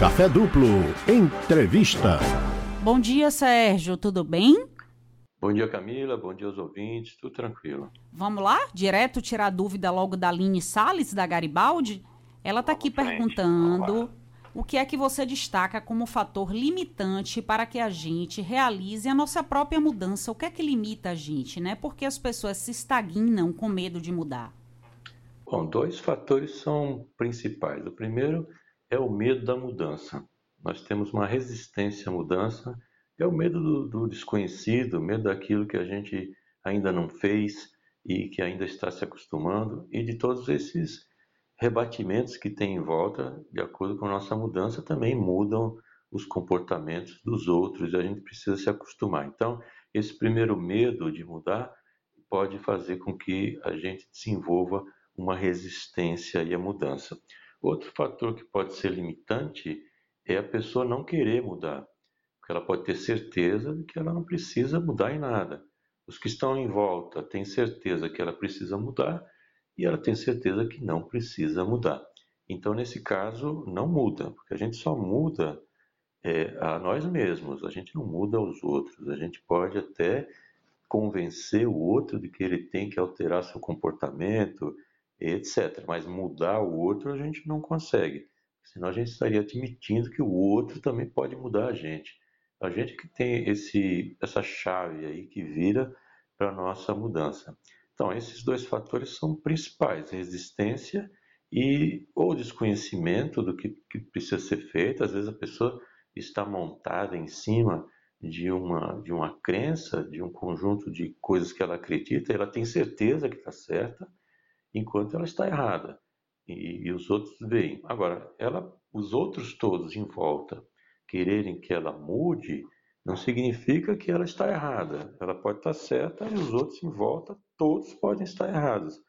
Café Duplo. Entrevista. Bom dia, Sérgio. Tudo bem? Bom dia, Camila. Bom dia aos ouvintes. Tudo tranquilo. Vamos lá? Direto tirar dúvida logo da Aline Salles, da Garibaldi? Ela está aqui perguntando o que é que você destaca como fator limitante para que a gente realize a nossa própria mudança? O que é que limita a gente, né? Porque as pessoas se estagnam com medo de mudar. Bom, dois fatores são principais. O primeiro é o medo da mudança. Nós temos uma resistência à mudança, é o medo do, do desconhecido, medo daquilo que a gente ainda não fez e que ainda está se acostumando, e de todos esses rebatimentos que tem em volta, de acordo com a nossa mudança, também mudam os comportamentos dos outros e a gente precisa se acostumar. Então, esse primeiro medo de mudar pode fazer com que a gente desenvolva uma resistência à mudança. Outro fator que pode ser limitante é a pessoa não querer mudar, porque ela pode ter certeza de que ela não precisa mudar em nada. Os que estão em volta têm certeza que ela precisa mudar e ela tem certeza que não precisa mudar. Então, nesse caso, não muda, porque a gente só muda é, a nós mesmos, a gente não muda aos outros. A gente pode até convencer o outro de que ele tem que alterar seu comportamento, etc. Mas mudar o outro a gente não consegue, senão a gente estaria admitindo que o outro também pode mudar a gente. A gente que tem esse, essa chave aí que vira para a nossa mudança. Então, esses dois fatores são principais: resistência e ou desconhecimento do que, que precisa ser feito. Às vezes a pessoa está montada em cima de uma, de uma crença, de um conjunto de coisas que ela acredita, ela tem certeza que está certa, enquanto ela está errada. E, e, os outros veem. Agora, ela, os outros todos em volta quererem que ela mude, não significa que ela está errada. Ela pode estar certa e os outros em volta, todos podem estar errados.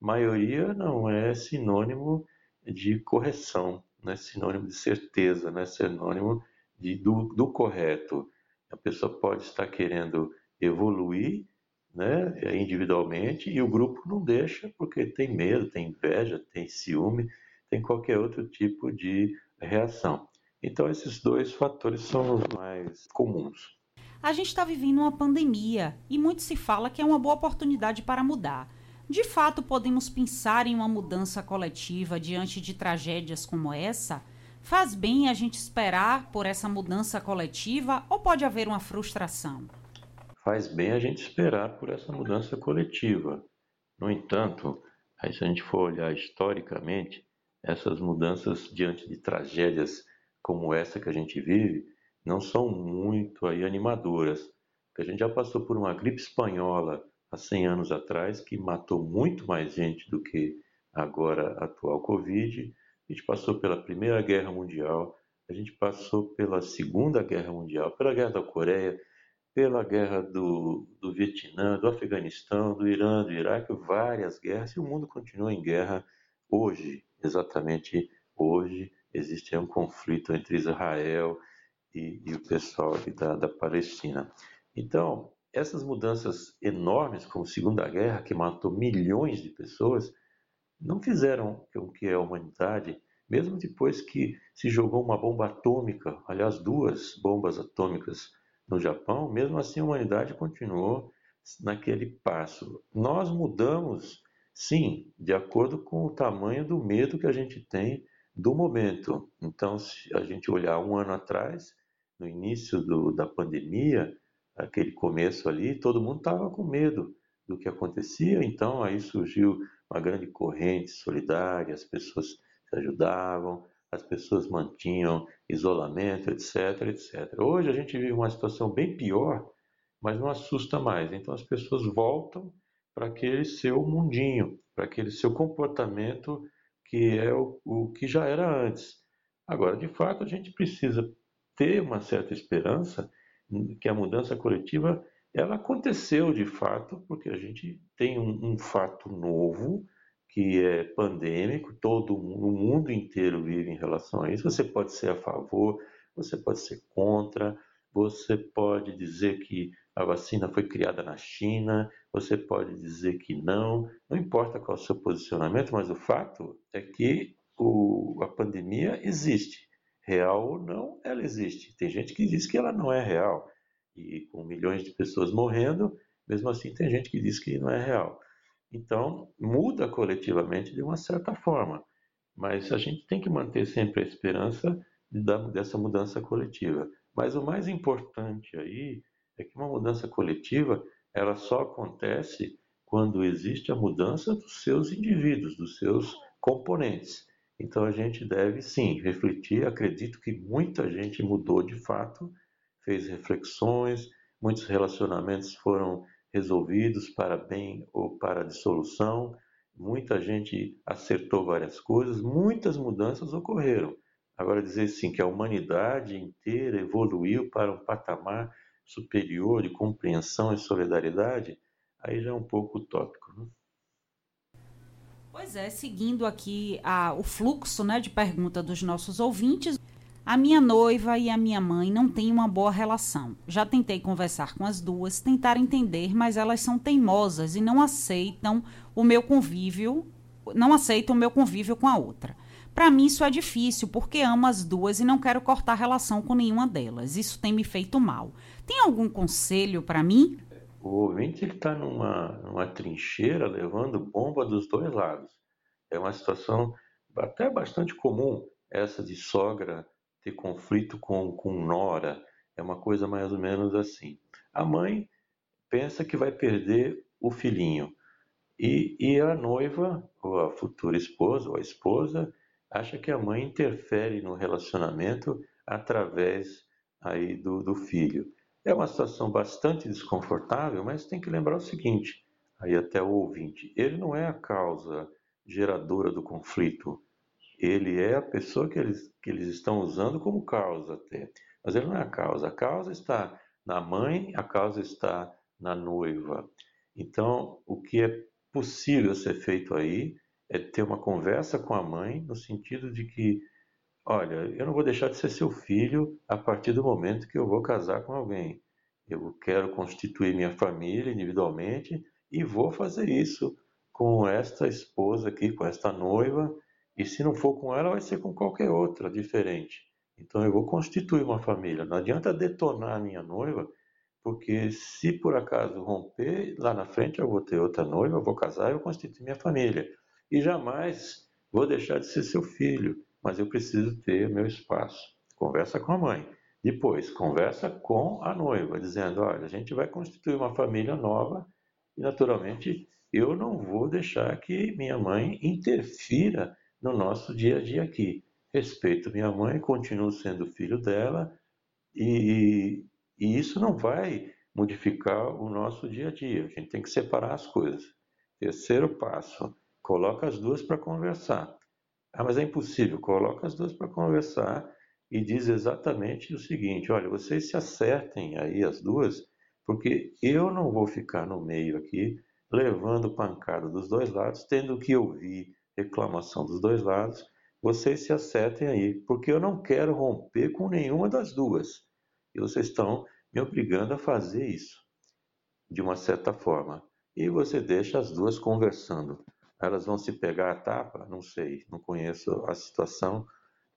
Maioria não é sinônimo de correção, não é sinônimo de certeza, não é sinônimo de, do, do correto. A pessoa pode estar querendo evoluir né, individualmente e o grupo não deixa porque tem medo, tem inveja, tem ciúme, tem qualquer outro tipo de reação. Então, esses dois fatores são os mais comuns. A gente está vivendo uma pandemia e muito se fala que é uma boa oportunidade para mudar. De fato, podemos pensar em uma mudança coletiva diante de tragédias como essa? Faz bem a gente esperar por essa mudança coletiva ou pode haver uma frustração? Faz bem a gente esperar por essa mudança coletiva. No entanto, aí se a gente for olhar historicamente, essas mudanças diante de tragédias como essa que a gente vive não são muito aí animadoras. a gente já passou por uma gripe espanhola há 100 anos atrás que matou muito mais gente do que agora a atual Covid. A gente passou pela Primeira Guerra Mundial, a gente passou pela Segunda Guerra Mundial, pela Guerra da Coreia, pela Guerra do, do Vietnã, do Afeganistão, do Irã, do Iraque, várias guerras, e o mundo continua em guerra hoje, exatamente hoje, existe um conflito entre Israel e, e o pessoal da, da Palestina. Então, essas mudanças enormes, como a Segunda Guerra, que matou milhões de pessoas, não fizeram com que a humanidade, mesmo depois que se jogou uma bomba atômica, aliás, duas bombas atômicas no Japão, mesmo assim a humanidade continuou naquele passo. Nós mudamos, sim, de acordo com o tamanho do medo que a gente tem do momento. Então, se a gente olhar um ano atrás, no início do, da pandemia, aquele começo ali, todo mundo estava com medo do que acontecia, então aí surgiu uma grande corrente solidária, as pessoas se ajudavam, as pessoas mantinham isolamento, etc, etc. Hoje a gente vive uma situação bem pior, mas não assusta mais. Então as pessoas voltam para aquele seu mundinho, para aquele seu comportamento que é o, o que já era antes. Agora, de fato, a gente precisa ter uma certa esperança que a mudança coletiva ela aconteceu de fato, porque a gente tem um, um fato novo que é pandêmico, todo o mundo inteiro vive em relação a isso. Você pode ser a favor, você pode ser contra, você pode dizer que a vacina foi criada na China, você pode dizer que não, não importa qual é o seu posicionamento, mas o fato é que o, a pandemia existe. real ou não, ela existe. Tem gente que diz que ela não é real. E com milhões de pessoas morrendo, mesmo assim tem gente que diz que não é real. Então, muda coletivamente de uma certa forma. Mas a gente tem que manter sempre a esperança de dar, dessa mudança coletiva. Mas o mais importante aí é que uma mudança coletiva ela só acontece quando existe a mudança dos seus indivíduos, dos seus componentes. Então a gente deve sim refletir. Acredito que muita gente mudou de fato, fez reflexões, muitos relacionamentos foram resolvidos para bem ou para dissolução, muita gente acertou várias coisas, muitas mudanças ocorreram. Agora dizer sim que a humanidade inteira evoluiu para um patamar superior de compreensão e solidariedade, aí já é um pouco utópico. Né? Pois é, seguindo aqui a, o fluxo né, de pergunta dos nossos ouvintes, a minha noiva e a minha mãe não têm uma boa relação. Já tentei conversar com as duas, tentar entender, mas elas são teimosas e não aceitam o meu convívio, não aceitam o meu convívio com a outra. Para mim isso é difícil, porque amo as duas e não quero cortar relação com nenhuma delas. Isso tem me feito mal. Tem algum conselho para mim? O ouvinte está numa, numa trincheira levando bomba dos dois lados. É uma situação até bastante comum essa de sogra ter conflito com, com nora. É uma coisa mais ou menos assim. A mãe pensa que vai perder o filhinho. E, e a noiva, ou a futura esposa, ou a esposa, acha que a mãe interfere no relacionamento através aí do, do filho. É uma situação bastante desconfortável, mas tem que lembrar o seguinte, aí até o ouvinte, ele não é a causa geradora do conflito, ele é a pessoa que eles, que eles estão usando como causa até, mas ele não é a causa, a causa está na mãe, a causa está na noiva. Então, o que é possível ser feito aí é ter uma conversa com a mãe no sentido de que Olha, eu não vou deixar de ser seu filho a partir do momento que eu vou casar com alguém. Eu quero constituir minha família individualmente e vou fazer isso com esta esposa aqui, com esta noiva, e se não for com ela, vai ser com qualquer outra diferente. Então eu vou constituir uma família. Não adianta detonar a minha noiva, porque se por acaso romper, lá na frente eu vou ter outra noiva, eu vou casar e eu constituir minha família. E jamais vou deixar de ser seu filho mas eu preciso ter meu espaço. Conversa com a mãe. Depois, conversa com a noiva, dizendo: olha, a gente vai constituir uma família nova e, naturalmente, eu não vou deixar que minha mãe interfira no nosso dia a dia aqui. Respeito minha mãe, continuo sendo filho dela e, e isso não vai modificar o nosso dia a dia. A gente tem que separar as coisas. Terceiro passo: coloca as duas para conversar. Ah, mas é impossível. Coloca as duas para conversar e diz exatamente o seguinte: olha, vocês se acertem aí as duas, porque eu não vou ficar no meio aqui levando pancada dos dois lados, tendo que ouvir reclamação dos dois lados. Vocês se acertem aí, porque eu não quero romper com nenhuma das duas. E vocês estão me obrigando a fazer isso, de uma certa forma. E você deixa as duas conversando. Elas vão se pegar a tapa? Não sei, não conheço a situação,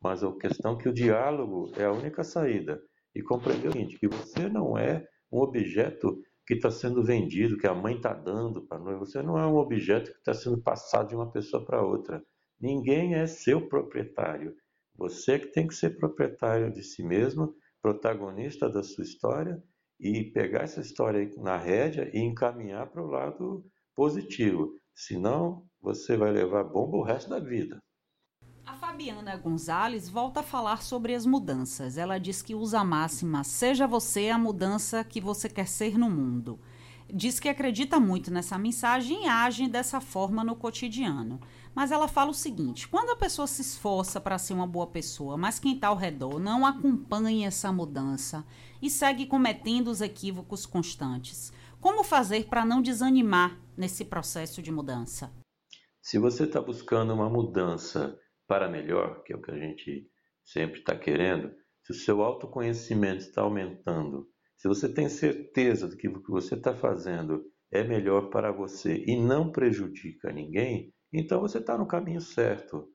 mas a questão é que o diálogo é a única saída. E compreender o seguinte, que você não é um objeto que está sendo vendido, que a mãe está dando para a noiva. Você não é um objeto que está sendo passado de uma pessoa para outra. Ninguém é seu proprietário. Você que tem que ser proprietário de si mesmo, protagonista da sua história e pegar essa história na rédea e encaminhar para o lado positivo. Senão, você vai levar bomba o resto da vida. A Fabiana Gonzalez volta a falar sobre as mudanças. Ela diz que usa a máxima: seja você a mudança que você quer ser no mundo. Diz que acredita muito nessa mensagem e age dessa forma no cotidiano. Mas ela fala o seguinte: quando a pessoa se esforça para ser uma boa pessoa, mas quem está ao redor não acompanha essa mudança e segue cometendo os equívocos constantes, como fazer para não desanimar nesse processo de mudança? Se você está buscando uma mudança para melhor, que é o que a gente sempre está querendo, se o seu autoconhecimento está aumentando, se você tem certeza de que o que você está fazendo é melhor para você e não prejudica ninguém, então você está no caminho certo.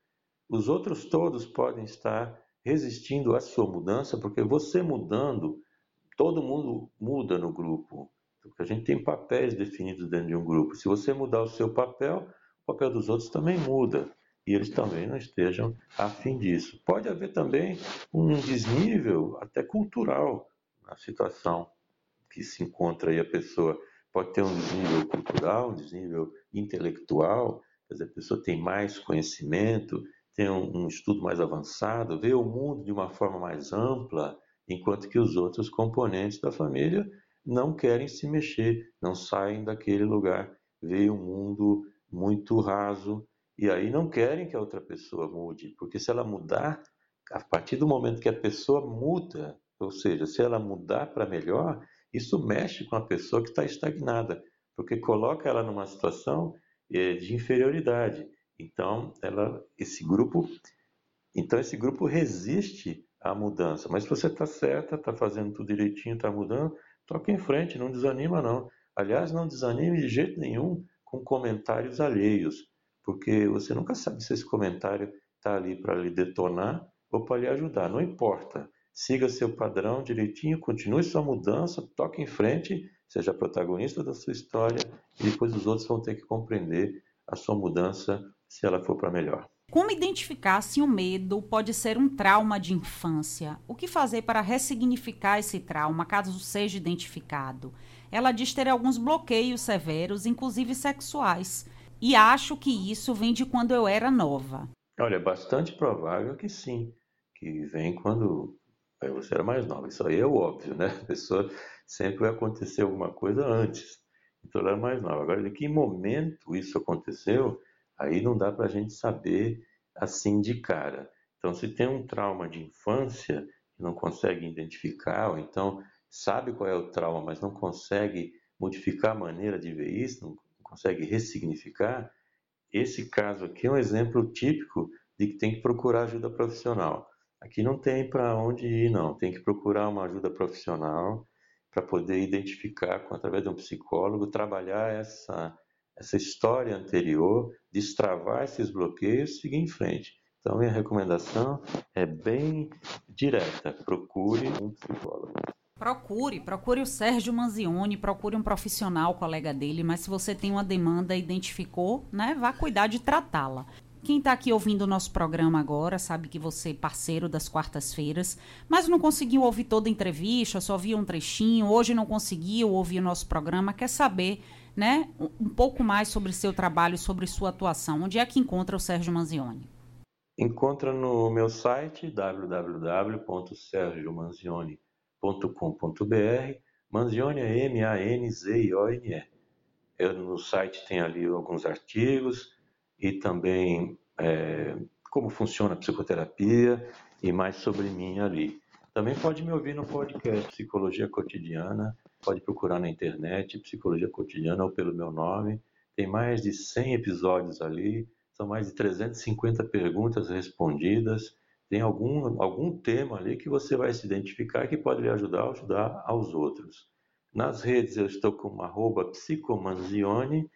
Os outros todos podem estar resistindo à sua mudança, porque você mudando, todo mundo muda no grupo. Porque a gente tem papéis definidos dentro de um grupo. Se você mudar o seu papel, o papel dos outros também muda. E eles também não estejam afim disso. Pode haver também um desnível, até cultural, na situação que se encontra aí a pessoa. Pode ter um desnível cultural, um desnível intelectual, quer dizer, a pessoa tem mais conhecimento, tem um, um estudo mais avançado, vê o mundo de uma forma mais ampla, enquanto que os outros componentes da família não querem se mexer, não saem daquele lugar, veem um mundo muito raso e aí não querem que a outra pessoa mude, porque se ela mudar, a partir do momento que a pessoa muda, ou seja, se ela mudar para melhor, isso mexe com a pessoa que está estagnada, porque coloca ela numa situação é, de inferioridade. Então, ela, esse grupo, então esse grupo resiste à mudança. Mas se você está certa, está fazendo tudo direitinho, está mudando, toque em frente, não desanima não. Aliás, não desanime de jeito nenhum com comentários alheios, porque você nunca sabe se esse comentário está ali para lhe detonar ou para lhe ajudar. Não importa. Siga seu padrão direitinho, continue sua mudança, toque em frente, seja protagonista da sua história e depois os outros vão ter que compreender a sua mudança se ela for para melhor. Como identificar se o medo pode ser um trauma de infância? O que fazer para ressignificar esse trauma, caso seja identificado? Ela diz ter alguns bloqueios severos, inclusive sexuais, e acho que isso vem de quando eu era nova. Olha, é bastante provável que sim, que vem quando você era mais nova. Isso aí é óbvio, né? A pessoa sempre vai acontecer alguma coisa antes. Então ela era mais nova. Agora, de que momento isso aconteceu? Aí não dá para a gente saber assim de cara. Então, se tem um trauma de infância e não consegue identificar, ou então sabe qual é o trauma, mas não consegue modificar a maneira de ver isso, não consegue ressignificar, esse caso aqui é um exemplo típico de que tem que procurar ajuda profissional. Aqui não tem para onde ir, não. Tem que procurar uma ajuda profissional para poder identificar, através de um psicólogo, trabalhar essa essa história anterior, destravar esses bloqueios e seguir em frente. Então, minha recomendação é bem direta: procure um psicólogo. Procure, procure o Sérgio Manzioni, procure um profissional, colega dele, mas se você tem uma demanda, identificou, né, vá cuidar de tratá-la. Quem está aqui ouvindo o nosso programa agora sabe que você é parceiro das quartas-feiras, mas não conseguiu ouvir toda a entrevista, só viu um trechinho, hoje não conseguiu ouvir o nosso programa, quer saber né, um pouco mais sobre seu trabalho, sobre sua atuação. Onde é que encontra o Sérgio Manzioni? Encontra no meu site www.sergiomanzioni.com.br. Manzioni é M-A-N-Z-I-O-N-E. No site tem ali alguns artigos e também é, como funciona a psicoterapia e mais sobre mim ali. Também pode me ouvir no podcast Psicologia Cotidiana Pode procurar na internet, Psicologia Cotidiana ou pelo meu nome. Tem mais de 100 episódios ali, são mais de 350 perguntas respondidas. Tem algum, algum tema ali que você vai se identificar que pode lhe ajudar a ajudar aos outros. Nas redes eu estou com arroba psicomanzione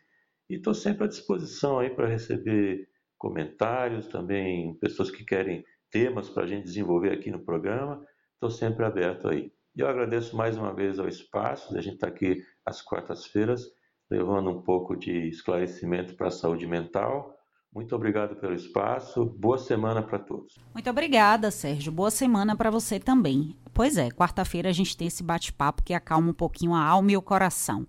e estou sempre à disposição aí para receber comentários, também pessoas que querem temas para a gente desenvolver aqui no programa. Estou sempre aberto aí. E eu agradeço mais uma vez ao espaço, a gente está aqui às quartas-feiras, levando um pouco de esclarecimento para a saúde mental. Muito obrigado pelo espaço. Boa semana para todos. Muito obrigada, Sérgio. Boa semana para você também. Pois é, quarta-feira a gente tem esse bate-papo que acalma um pouquinho a alma e o coração.